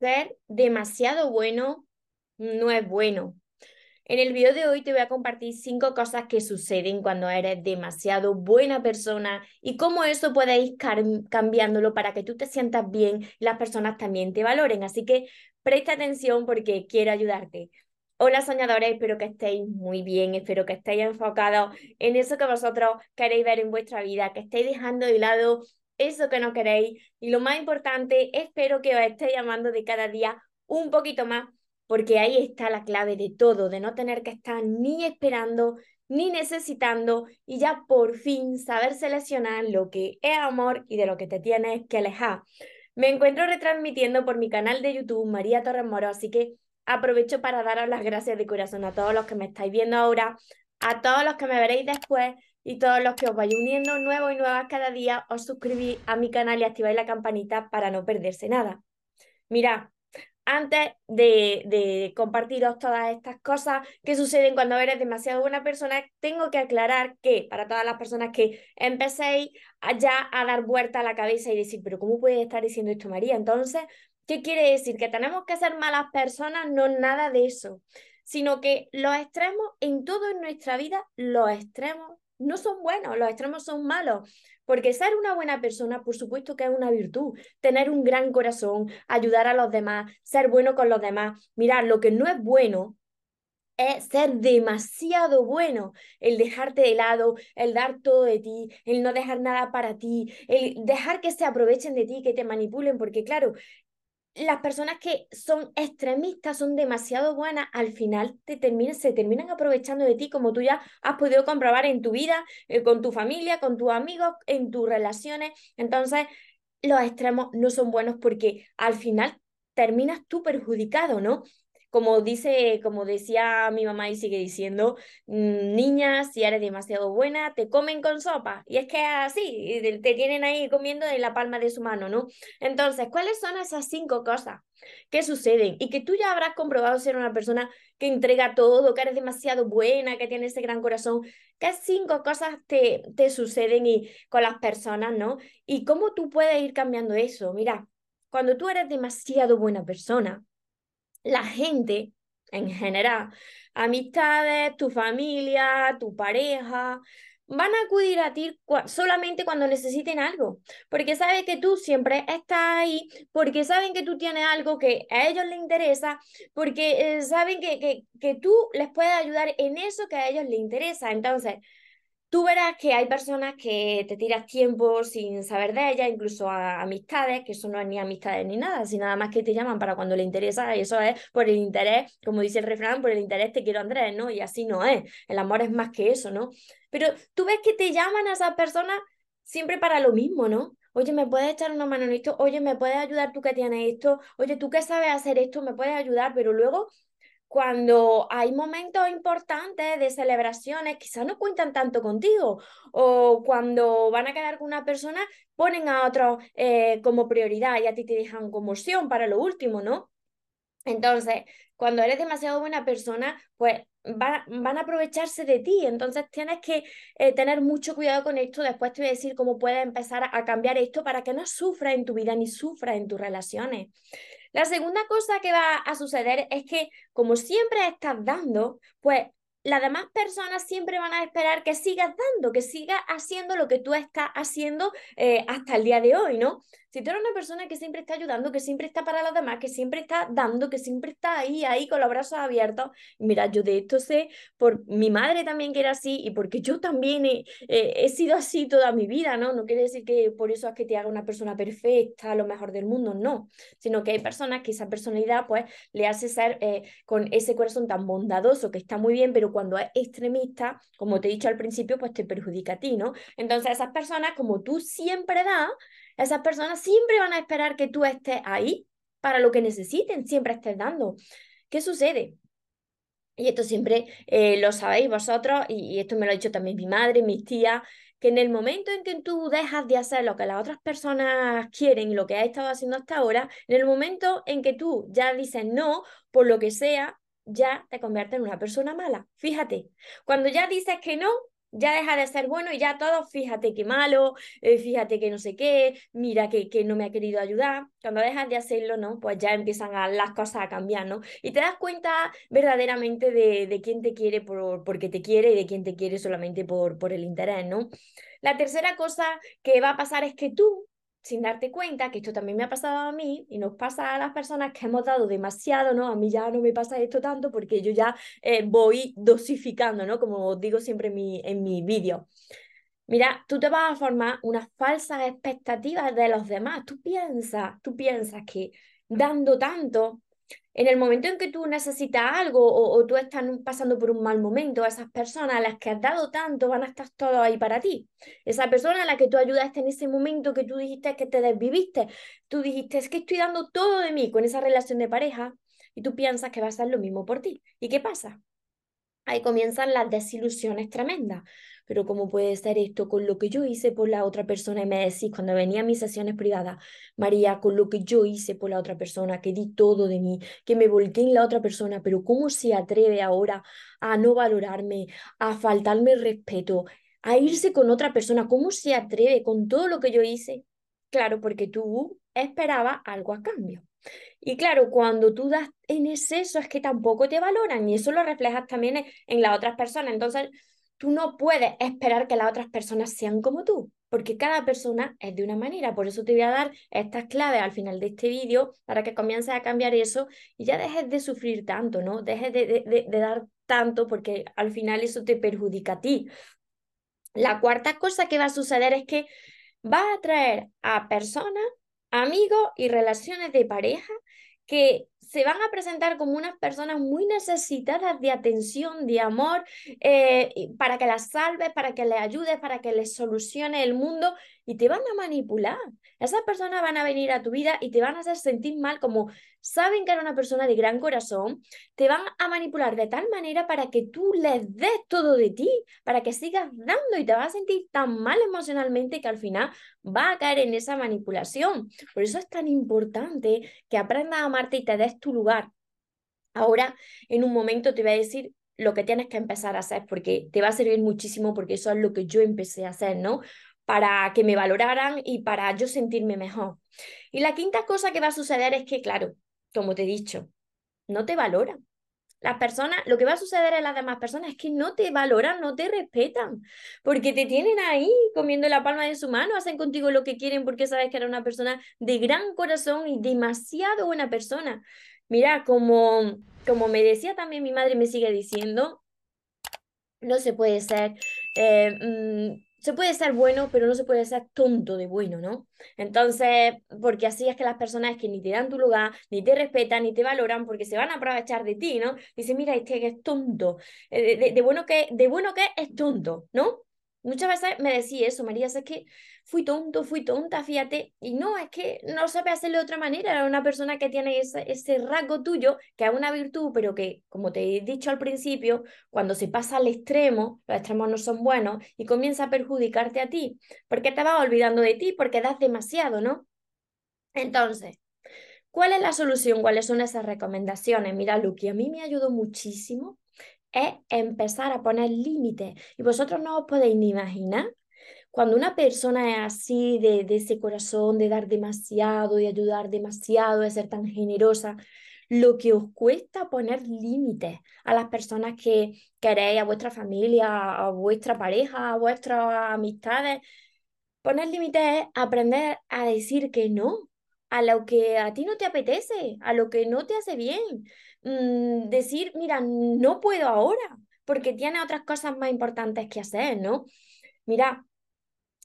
ser demasiado bueno no es bueno. En el video de hoy te voy a compartir cinco cosas que suceden cuando eres demasiado buena persona y cómo eso puede ir cambiándolo para que tú te sientas bien y las personas también te valoren. Así que presta atención porque quiero ayudarte. Hola soñadores, espero que estéis muy bien, espero que estéis enfocados en eso que vosotros queréis ver en vuestra vida, que estéis dejando de lado eso que no queréis y lo más importante, espero que os estéis llamando de cada día un poquito más, porque ahí está la clave de todo, de no tener que estar ni esperando ni necesitando y ya por fin saber seleccionar lo que es amor y de lo que te tienes que alejar. Me encuentro retransmitiendo por mi canal de YouTube María Torres Moro, así que aprovecho para daros las gracias de corazón a todos los que me estáis viendo ahora, a todos los que me veréis después y todos los que os vais uniendo nuevos y nuevas cada día, os suscribís a mi canal y activáis la campanita para no perderse nada. Mira, antes de, de, compartiros todas estas cosas que suceden cuando eres demasiado buena persona, tengo que aclarar que para todas las personas que empecéis ya a dar vuelta a la cabeza y decir, pero ¿cómo puede estar diciendo esto María? Entonces, ¿qué quiere decir? ¿Que tenemos que ser malas personas? No, nada de eso, sino que los extremos en todo nuestra vida, los extremos no son buenos, los extremos son malos. Porque ser una buena persona, por supuesto que es una virtud. Tener un gran corazón, ayudar a los demás, ser bueno con los demás. Mirar, lo que no es bueno es ser demasiado bueno, el dejarte de lado, el dar todo de ti, el no dejar nada para ti, el dejar que se aprovechen de ti, que te manipulen, porque claro, las personas que son extremistas, son demasiado buenas, al final te terminan, se terminan aprovechando de ti, como tú ya has podido comprobar en tu vida, eh, con tu familia, con tus amigos, en tus relaciones. Entonces, los extremos no son buenos porque al final terminas tú perjudicado, ¿no? Como dice, como decía mi mamá y sigue diciendo, mm, niña, si eres demasiado buena, te comen con sopa. Y es que así, te tienen ahí comiendo en la palma de su mano, ¿no? Entonces, ¿cuáles son esas cinco cosas que suceden? Y que tú ya habrás comprobado ser una persona que entrega todo, que eres demasiado buena, que tiene ese gran corazón. ¿Qué cinco cosas te, te suceden y, con las personas, ¿no? Y cómo tú puedes ir cambiando eso. Mira, cuando tú eres demasiado buena persona, la gente en general, amistades, tu familia, tu pareja, van a acudir a ti solamente cuando necesiten algo, porque saben que tú siempre estás ahí, porque saben que tú tienes algo que a ellos les interesa, porque eh, saben que, que, que tú les puedes ayudar en eso que a ellos les interesa. Entonces, Tú verás que hay personas que te tiras tiempo sin saber de ellas, incluso a amistades, que eso no es ni amistades ni nada, sino nada más que te llaman para cuando le interesa, y eso es por el interés, como dice el refrán, por el interés te quiero Andrés, ¿no? Y así no es, el amor es más que eso, ¿no? Pero tú ves que te llaman a esas personas siempre para lo mismo, ¿no? Oye, ¿me puedes echar una mano en esto? Oye, ¿me puedes ayudar tú que tienes esto? Oye, ¿tú que sabes hacer esto? ¿Me puedes ayudar? Pero luego cuando hay momentos importantes de celebraciones, quizás no cuentan tanto contigo, o cuando van a quedar con una persona, ponen a otro eh, como prioridad y a ti te dejan como opción para lo último, ¿no? Entonces, cuando eres demasiado buena persona, pues van, a aprovecharse de ti. Entonces, tienes que eh, tener mucho cuidado con esto. Después te voy a decir cómo puedes empezar a cambiar esto para que no sufra en tu vida ni sufra en tus relaciones. La segunda cosa que va a suceder es que como siempre estás dando, pues las demás personas siempre van a esperar que sigas dando, que sigas haciendo lo que tú estás haciendo eh, hasta el día de hoy, ¿no? Si tú eres una persona que siempre está ayudando, que siempre está para los demás, que siempre está dando, que siempre está ahí, ahí con los brazos abiertos, mira, yo de esto sé por mi madre también que era así y porque yo también he, sido así toda mi vida, ¿no? No quiere decir que por eso es que te haga una persona perfecta, lo mejor del mundo, no, sino que hay personas que esa personalidad pues le hace ser eh, con ese corazón tan bondadoso que está muy bien, pero cuando es extremista, como te he dicho al principio, pues te perjudica a ti, ¿no? Entonces esas personas, como tú siempre das, esas personas siempre van a esperar que tú estés ahí para lo que necesiten, siempre estés dando. ¿Qué sucede? Y esto siempre eh, lo sabéis vosotros, y, esto me lo ha dicho también mi madre, mis tías, que en el momento en que tú dejas de hacer lo que las otras personas quieren y lo que has estado haciendo hasta ahora, en el momento en que tú ya dices no, por lo que sea, ya te conviertes en una persona mala. Fíjate, cuando ya dices que no, ya deja de ser bueno y ya todo, fíjate qué malo, eh, fíjate que no sé qué, mira que, que no me ha querido ayudar. Cuando dejas de hacerlo, ¿no? Pues ya empiezan a, las cosas a cambiar, ¿no? Y te das cuenta verdaderamente de, de quién te quiere por, porque te quiere y de quién te quiere solamente por, por el interés, ¿no? La tercera cosa que va a pasar es que tú sin darte cuenta, que esto también me ha pasado a mí y nos pasa a las personas que hemos dado demasiado, ¿no? A mí ya no me pasa esto tanto porque yo ya eh, voy dosificando, ¿no? Como digo siempre en mi, en mi vídeo. Mira, tú te vas a formar unas falsas expectativas de los demás. Tú piensas, tú piensas que dando tanto en el momento en que tú necesitas algo o, tú estás pasando por un mal momento, esas personas a las que has dado tanto van a estar todos ahí para ti. Esa persona a la que tú ayudaste en ese momento que tú dijiste que te desviviste, tú dijiste es que estoy dando todo de mí con esa relación de pareja y tú piensas que va a ser lo mismo por ti. ¿Y qué pasa? Ahí comienzan las desilusiones tremendas pero ¿cómo puede ser esto con lo que yo hice por la otra persona? Y me decís cuando venía a mis sesiones privadas, María, con lo que yo hice por la otra persona, que di todo de mí, que me volqué en la otra persona, pero ¿cómo se atreve ahora a no valorarme, a faltarme respeto, a irse con otra persona? ¿Cómo se atreve con todo lo que yo hice? Claro, porque tú esperabas algo a cambio. Y claro, cuando tú das en exceso es que tampoco te valoran y eso lo reflejas también en, las otras personas. Entonces, tú no puedes esperar que las otras personas sean como tú, porque cada persona es de una manera. Por eso te voy a dar estas claves al final de este vídeo para que comiences a cambiar eso y ya dejes de sufrir tanto, ¿no? Dejes de, dar tanto porque al final eso te perjudica a ti. La cuarta cosa que va a suceder es que vas a atraer a personas, amigos y relaciones de pareja que se van a presentar como unas personas muy necesitadas de atención, de amor, eh, para que las salves, para que les ayudes, para que les solucione el mundo y te van a manipular. Esas personas van a venir a tu vida y te van a hacer sentir mal como saben que era una persona de gran corazón, te van a manipular de tal manera para que tú les des todo de ti, para que sigas dando y te vas a sentir tan mal emocionalmente que al final va a caer en esa manipulación. Por eso es tan importante que aprendas a amarte y te des tu lugar. Ahora, en un momento te voy a decir lo que tienes que empezar a hacer, porque te va a servir muchísimo, porque eso es lo que yo empecé a hacer, ¿no? Para que me valoraran y para yo sentirme mejor. Y la quinta cosa que va a suceder es que, claro, como te he dicho, no te valoran. Las personas, lo que va a suceder en las demás personas es que no te valoran, no te respetan, porque te tienen ahí comiendo la palma de su mano, hacen contigo lo que quieren porque sabes que eres una persona de gran corazón y demasiado buena persona. Mira, como, como me decía también mi madre, me sigue diciendo, no se puede ser eh, mm, se puede ser bueno, pero no se puede ser tonto de bueno, ¿no? Entonces, porque así es que las personas que ni te dan tu lugar, ni te respetan, ni te valoran, porque se van a aprovechar de ti, ¿no? Dice, mira, este es tonto, eh, de, bueno que, de bueno que es tonto, ¿no? Muchas veces me decía eso, María, es que fui tonto, fui tonta, fíjate, y no, es que no sabe hacerlo de otra manera, era una persona que tiene ese, ese rasgo tuyo, que es una virtud, pero que, como te he dicho al principio, cuando se pasa al extremo, los extremos no son buenos, y comienza a perjudicarte a ti, porque te vas olvidando de ti, porque das demasiado, ¿no? Entonces, ¿cuál es la solución? ¿Cuáles son esas recomendaciones? Mira, Luqui, a mí me ayudó muchísimo es empezar a poner límites. Y vosotros no os podéis ni imaginar cuando una persona es así, de, de, ese corazón, de dar demasiado, de ayudar demasiado, de ser tan generosa, lo que os cuesta poner límites a las personas que queréis, a vuestra familia, a vuestra pareja, a vuestras amistades. Poner límites es aprender a decir que no a lo que a ti no te apetece, a lo que no te hace bien. Mm, decir, mira, no puedo ahora, porque tiene otras cosas más importantes que hacer, ¿no? Mira,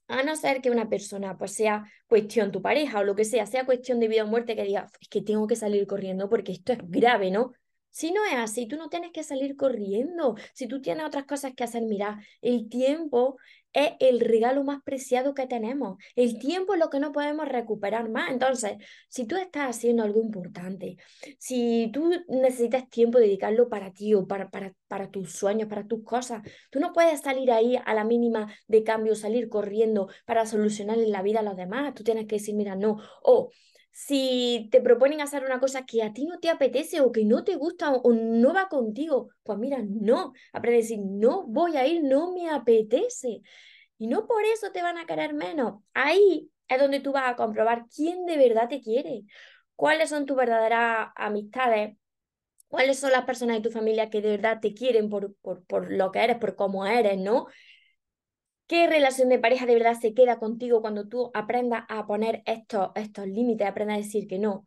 a no ser que una persona pues sea cuestión tu pareja o lo que sea, sea cuestión de vida o muerte, que diga, es que tengo que salir corriendo porque esto es grave, ¿no? Si no es así, tú no tienes que salir corriendo. Si tú tienes otras cosas que hacer, mira, el tiempo es el regalo más preciado que tenemos. El tiempo es lo que no podemos recuperar más. Entonces, si tú estás haciendo algo importante, si tú necesitas tiempo dedicarlo para ti o para, para, para tus sueños, para tus cosas, tú no puedes salir ahí a la mínima de cambio, salir corriendo para solucionar la vida a los demás. Tú tienes que decir, mira, no. O si te proponen hacer una cosa que a ti no te apetece o que no te gusta o, no va contigo, pues mira, no, aprende a decir, no voy a ir, no me apetece. Y no por eso te van a querer menos. Ahí es donde tú vas a comprobar quién de verdad te quiere, cuáles son tus verdaderas amistades, cuáles son las personas de tu familia que de verdad te quieren por, por, por lo que eres, por cómo eres, ¿no? ¿Qué relación de pareja de verdad se queda contigo cuando tú aprendas a poner estos, estos límites, aprendas a decir que no?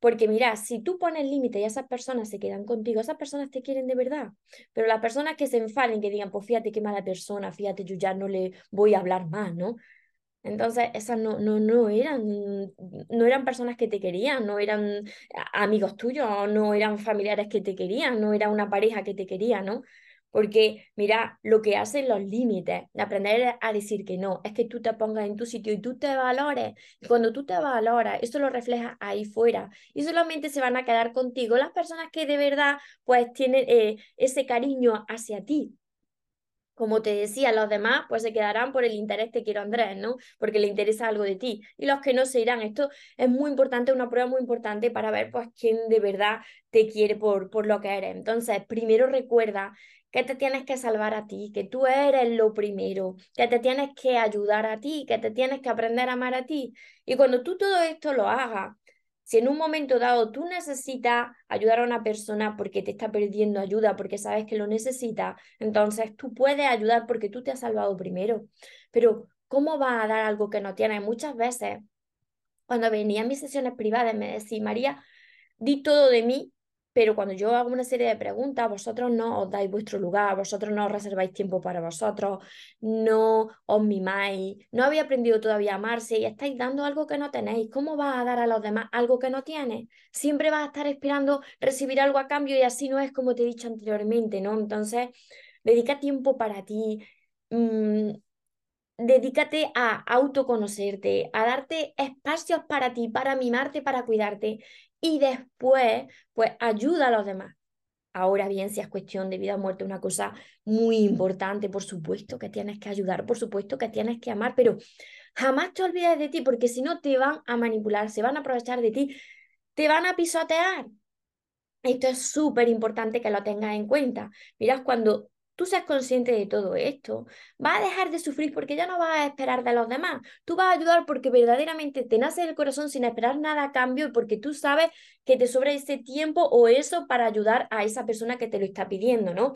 Porque mira, si tú pones límites y esas personas se quedan contigo, esas personas te quieren de verdad. Pero las personas que se enfaden, que digan, pues fíjate qué mala persona, fíjate, yo ya no le voy a hablar más, ¿no? Entonces, esas no, no, no, eran, no eran personas que te querían, no eran amigos tuyos, no eran familiares que te querían, no era una pareja que te quería, ¿no? Porque, mira, lo que hacen los límites, aprender a decir que no, es que tú te pongas en tu sitio y tú te valores. Y cuando tú te valoras, eso lo refleja ahí fuera. Y solamente se van a quedar contigo las personas que de verdad, pues, tienen eh, ese cariño hacia ti como te decía, los demás pues se quedarán por el interés te quiero Andrés, ¿no? Porque le interesa algo de ti. Y los que no se irán. Esto es muy importante, una prueba muy importante para ver pues quién de verdad te quiere por, por lo que eres. Entonces, primero recuerda que te tienes que salvar a ti, que tú eres lo primero, que te tienes que ayudar a ti, que te tienes que aprender a amar a ti. Y cuando tú todo esto lo hagas, si en un momento dado tú necesitas ayudar a una persona porque te está perdiendo ayuda, porque sabes que lo necesita, entonces tú puedes ayudar porque tú te has salvado primero. Pero ¿cómo vas a dar algo que no tienes? Muchas veces, cuando venía a mis sesiones privadas, me decía, María, di todo de mí pero cuando yo hago una serie de preguntas, vosotros no os dais vuestro lugar, vosotros no os reserváis tiempo para vosotros, no os mimáis, no habéis aprendido todavía a amarse y estáis dando algo que no tenéis. ¿Cómo vas a dar a los demás algo que no tienes? Siempre vas a estar esperando recibir algo a cambio y así no es como te he dicho anteriormente, ¿no? Entonces, dedica tiempo para ti. Mm, dedícate a autoconocerte, a darte espacios para ti, para mimarte, para cuidarte y después, pues ayuda a los demás. Ahora bien, si es cuestión de vida o muerte, una cosa muy importante, por supuesto que tienes que ayudar, por supuesto que tienes que amar, pero jamás te olvides de ti, porque si no te van a manipular, se van a aprovechar de ti, te van a pisotear. Esto es súper importante que lo tengas en cuenta. Mirad, cuando tú seas consciente de todo esto, vas a dejar de sufrir porque ya no vas a esperar de los demás. Tú vas a ayudar porque verdaderamente te nace el corazón sin esperar nada a cambio y porque tú sabes que te sobra ese tiempo o eso para ayudar a esa persona que te lo está pidiendo, ¿no?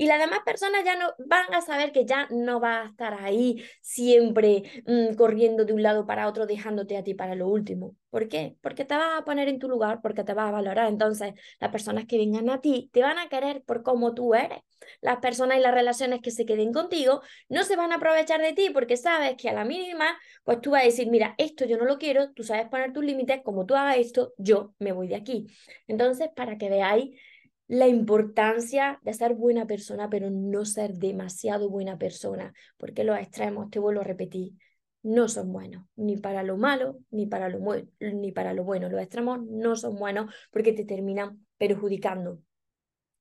Y las demás personas ya no van a saber que ya no va a estar ahí siempre mm, corriendo de un lado para otro, dejándote a ti para lo último. ¿Por qué? Porque te vas a poner en tu lugar, porque te vas a valorar. Entonces, las personas que vengan a ti te van a querer por cómo tú eres. Las personas y las relaciones que se queden contigo no se van a aprovechar de ti porque sabes que a la mínima, pues tú vas a decir, mira, esto yo no lo quiero, tú sabes poner tus límites, como tú hagas esto, yo me voy de aquí. Entonces, para que veáis la importancia de ser buena persona, pero no ser demasiado buena persona, porque los extremos, te vuelvo a repetir, no son buenos, ni para lo malo, ni para lo, ni para lo bueno. Los extremos no son buenos porque te terminan perjudicando.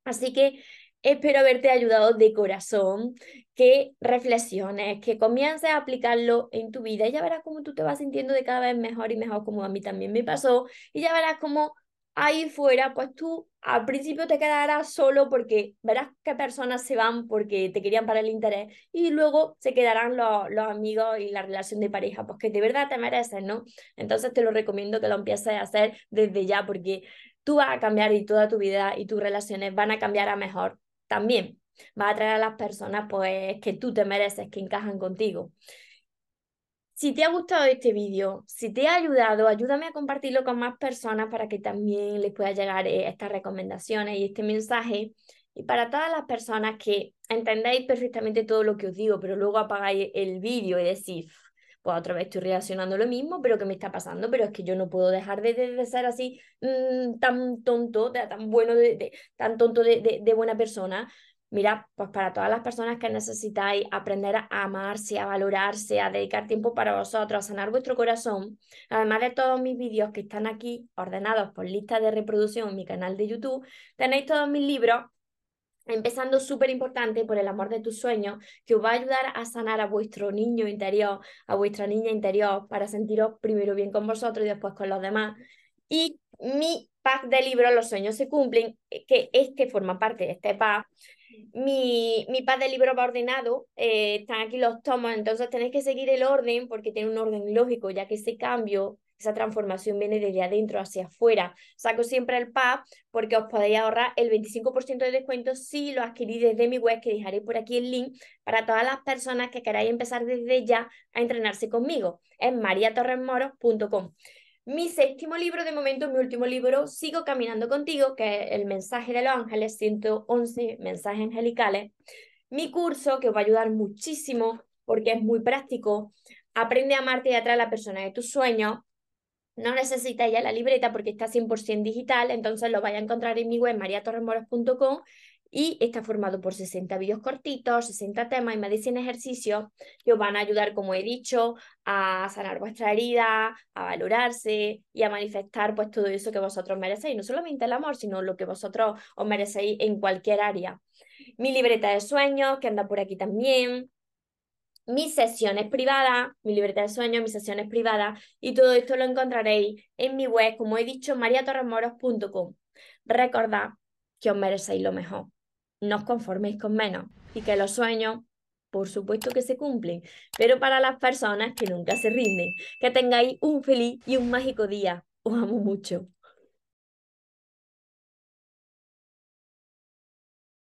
Así que espero haberte ayudado de corazón, que reflexiones, que comiences a aplicarlo en tu vida y ya verás cómo tú te vas sintiendo de cada vez mejor y mejor, como a mí también me pasó, y ya verás cómo ahí fuera, pues tú al principio te quedarás solo porque verás qué personas se van porque te querían para el interés y luego se quedarán los, los amigos y la relación de pareja, pues que de verdad te mereces, ¿no? Entonces te lo recomiendo que lo empieces a hacer desde ya porque tú vas a cambiar y toda tu vida y tus relaciones van a cambiar a mejor también. Vas a traer a las personas pues que tú te mereces, que encajan contigo. Si te ha gustado este vídeo, si te ha ayudado, ayúdame a compartirlo con más personas para que también les pueda llegar eh, estas recomendaciones y este mensaje. Y para todas las personas que entendéis perfectamente todo lo que os digo, pero luego apagáis el vídeo y decís, pues otra vez estoy reaccionando lo mismo, pero ¿qué me está pasando? Pero es que yo no puedo dejar de, de, ser así mm, tan tonto, tan bueno, de, tan tonto de, de buena persona Mira, pues para todas las personas que necesitáis aprender a amarse, a valorarse, a dedicar tiempo para vosotros, a sanar vuestro corazón, además de todos mis vídeos que están aquí ordenados por lista de reproducción en mi canal de YouTube, tenéis todos mis libros Empezando súper importante por el amor de tus sueños, que os va a ayudar a sanar a vuestro niño interior, a vuestra niña interior, para sentiros primero bien con vosotros y después con los demás. Y mi pack de libros, Los sueños se cumplen, eh, que este forma parte de este pack. Mi, mi pack de libros va ordenado, eh, están aquí los tomos, entonces tenéis que seguir el orden porque tiene un orden lógico, ya que ese cambio esa transformación viene desde adentro hacia afuera. Saco siempre el pack porque os podéis ahorrar el 25% de descuento si lo adquirís desde mi web, que dejaré por aquí el link para todas las personas que queráis empezar desde ya a entrenarse conmigo. Es mariatorresmoros.com. Mi séptimo libro, de momento, mi último libro, Sigo Caminando Contigo, que es el mensaje de los ángeles, 111 mensajes angelicales. Mi curso, que os va a ayudar muchísimo porque es muy práctico. Aprende a amarte y atraer a la persona de tus sueños. No necesita ya la libreta porque está 100% digital, entonces lo vais a encontrar en mi web mariatorremoros.com y está formado por 60 vídeos cortitos, 60 temas y más de 100 ejercicios que os van a ayudar, como he dicho, a sanar vuestra herida, a valorarse y a manifestar pues todo eso que vosotros merecéis, no solamente el amor, sino lo que vosotros os merecéis en cualquier área. Mi libreta de sueños, que anda por aquí también, mis sesiones privadas, mi libreta de sueños, mis sesiones privadas y todo esto lo encontraréis en mi web, como he dicho, mariatorremoros.com. Recordad que os merecéis lo mejor. No os conforméis con menos y que los sueños, por supuesto que se cumplen, pero para las personas que nunca se rinden. Que tengáis un feliz y un mágico día. Os amo mucho.